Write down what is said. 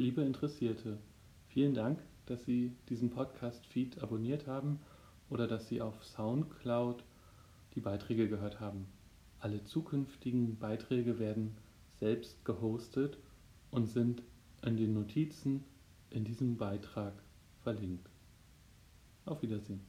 Liebe Interessierte, vielen Dank, dass Sie diesen Podcast-Feed abonniert haben oder dass Sie auf SoundCloud die Beiträge gehört haben. Alle zukünftigen Beiträge werden selbst gehostet und sind in den Notizen in diesem Beitrag verlinkt. Auf Wiedersehen.